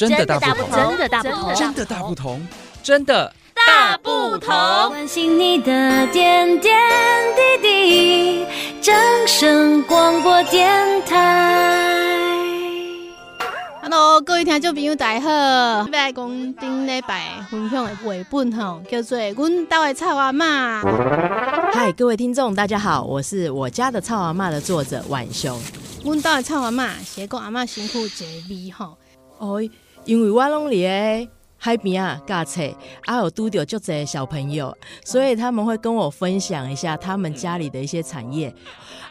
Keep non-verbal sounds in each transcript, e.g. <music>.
真的大不同，真的大不同，真的大不同，真的大不同。关心你的点点滴滴，掌声广播电台。Hello，各位听众朋友，大家好！今摆讲顶礼拜分享的绘本吼，叫做《阮家的臭阿嬷》。嗨，各位听众，大家好，我是我家的臭阿嬷的作者浣熊。阮家的臭阿嬷，写过阿嬷辛苦一个味吼。哦，因为我拢伫诶海边啊教册，啊有拄着足侪小朋友，所以他们会跟我分享一下他们家里的一些产业。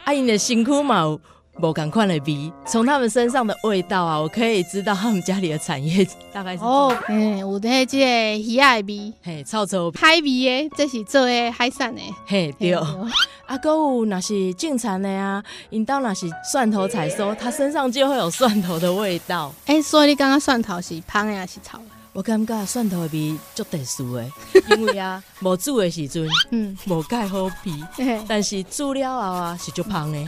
啊，因的辛苦嘛。无共款的味，从他们身上的味道啊，我可以知道他们家里的产业大概是哦，嗯，有的这个鱼仔味，嘿，臭臭海味的，这是做的海产的，嘿，对。啊，哥有那是种田的啊，引到那是蒜头采收，它身上就会有蒜头的味道。哎、欸，所以你刚刚蒜头是香的还是臭的？我感觉蒜头的味足特殊的，<laughs> 因为啊，无煮的时阵，嗯，无盖好皮，但是煮了后啊，是足香的。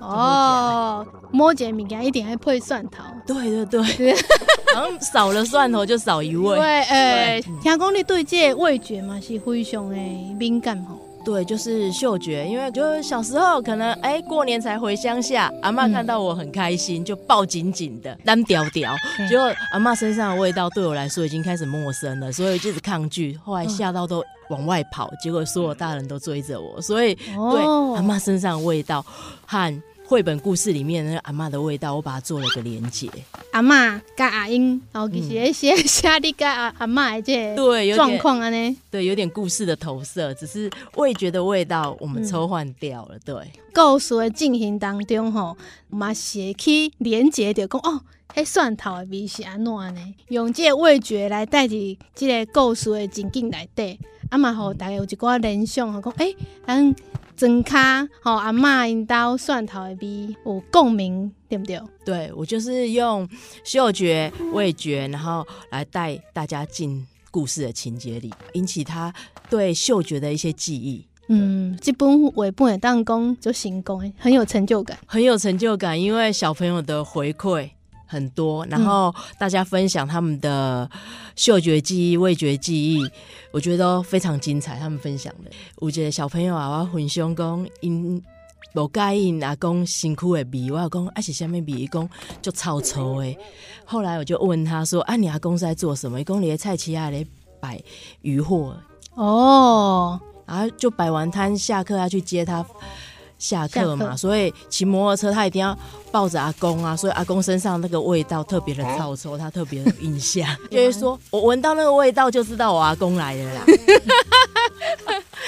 哦，摸一个物件一定要配蒜头。对对对，<laughs> 好像少了蒜头就少一味。对，哎，听讲你对这个味觉嘛是非常的敏感吼。对，就是嗅觉，因为就小时候可能哎过年才回乡下，阿妈看到我很开心，就抱紧紧的，单调调。<laughs> 结果阿妈身上的味道对我来说已经开始陌生了，所以就一直抗拒。后来吓到都往外跑，结果所有大人都追着我，所以对阿妈身上的味道和。绘本故事里面那个阿嬷的味道，我把它做了个连接。阿嬷跟阿英，然后其实写写你跟阿阿嬷的这对状况啊呢，对，有点故事的投射，只是味觉的味道我们抽换掉了。对，故事的进行当中吼，嘛写去连接的讲哦，迄蒜头的味是安怎呢？用这个味觉来代替这个故事的情景来对，阿嬷吼大家有一寡联想，吼讲诶，咱。真卡好，阿嬷因刀蒜头的味有共鸣，对不对？对，我就是用嗅觉、味觉，然后来带大家进故事的情节里，引起他对嗅觉的一些记忆。嗯，这本绘本的当工就成功，很有成就感，很有成就感，因为小朋友的回馈。很多，然后大家分享他们的嗅觉记忆、味觉记忆，我觉得都非常精彩。他们分享的，有一个小朋友啊，我分享讲因无介意阿公辛苦的味，我讲啊是虾米味，伊讲就臭臭的。后来我就问他说：“啊，你阿公是在做什么？”伊讲你的菜市啊，来摆鱼货哦，然后就摆完摊，下课要去接他。下课嘛，所以骑摩托车他一定要抱着阿公啊，所以阿公身上那个味道特别的臭臭，他特别有印象，<laughs> 就是说我闻到那个味道就知道我阿公来了啦。<laughs>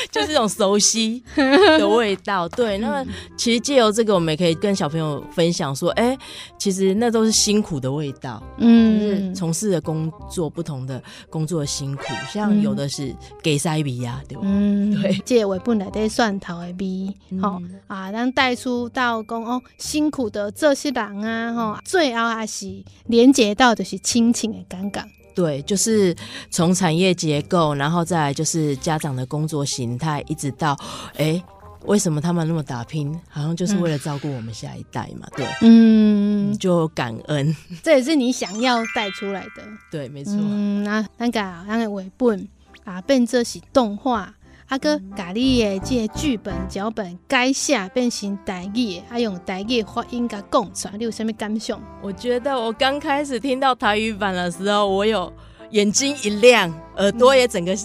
<laughs> 就是这种熟悉 <laughs> 的味道，对。那么其实借由这个，我们也可以跟小朋友分享说，哎、欸，其实那都是辛苦的味道，嗯，就是从事的工作不同的工作的辛苦，像有的是给塞比呀，对吧？嗯，对。这味本来在蒜头的味，好、嗯、啊，让带出到讲哦，辛苦的这些人啊，哈，最后还是连接到的是亲情的感觉。对，就是从产业结构，然后再来就是家长的工作形态，一直到，哎，为什么他们那么打拼？好像就是为了照顾我们下一代嘛。对，嗯，就感恩，这也是你想要带出来的。对，没错。嗯，那那个那个尾本啊，变这是动画。阿哥，咖喱的这个剧本脚本改写变成台语，还用台语发音给讲出来，你有什么感想？我觉得我刚开始听到台语版的时候，我有眼睛一亮，耳朵也整个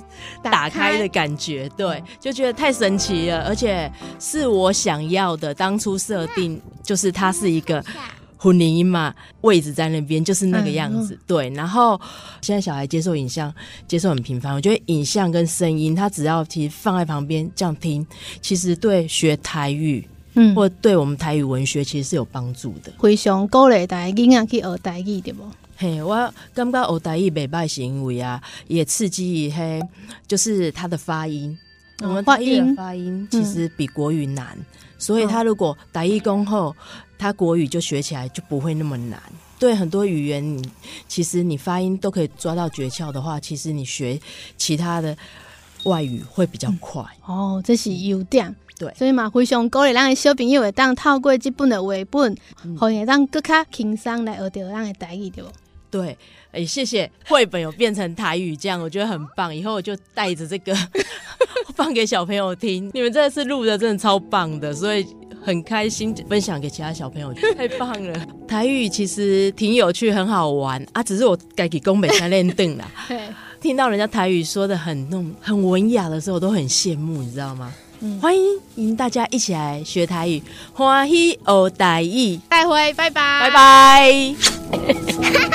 打开的感觉，对，就觉得太神奇了，而且是我想要的。当初设定就是它是一个。婚礼嘛，位置在那边，就是那个样子。嗯、对，然后现在小孩接受影像，接受很频繁。我觉得影像跟声音，他只要其实放在旁边这样听，其实对学台语，嗯，或对我们台语文学其实是有帮助的。非常鼓励大家囡仔去学台语，对不？嘿，我感觉学台语袂歹，是因为啊，也刺激嘿，就是他的发音。我们发音发音其实比国语难，嗯、所以他如果台语讲好。他国语就学起来就不会那么难。对很多语言，你其实你发音都可以抓到诀窍的话，其实你学其他的外语会比较快。嗯、哦，这是优点。对，所以嘛，非常鼓励咱的小朋友会当透过这本的绘本，可以当更加轻松来学到咱的台语，对不？对，哎，谢谢绘本有变成台语这样，我觉得很棒。以后我就带着这个放给小朋友听。你们这次录的真的超棒的，所以很开心分享给其他小朋友，<laughs> 太棒了。台语其实挺有趣，很好玩啊，只是我该给宫北才练邓啦。<laughs> 听到人家台语说的很弄很文雅的时候，我都很羡慕，你知道吗？嗯、欢迎大家一起来学台语，欢喜哦台语，再会，拜拜，拜拜。<laughs>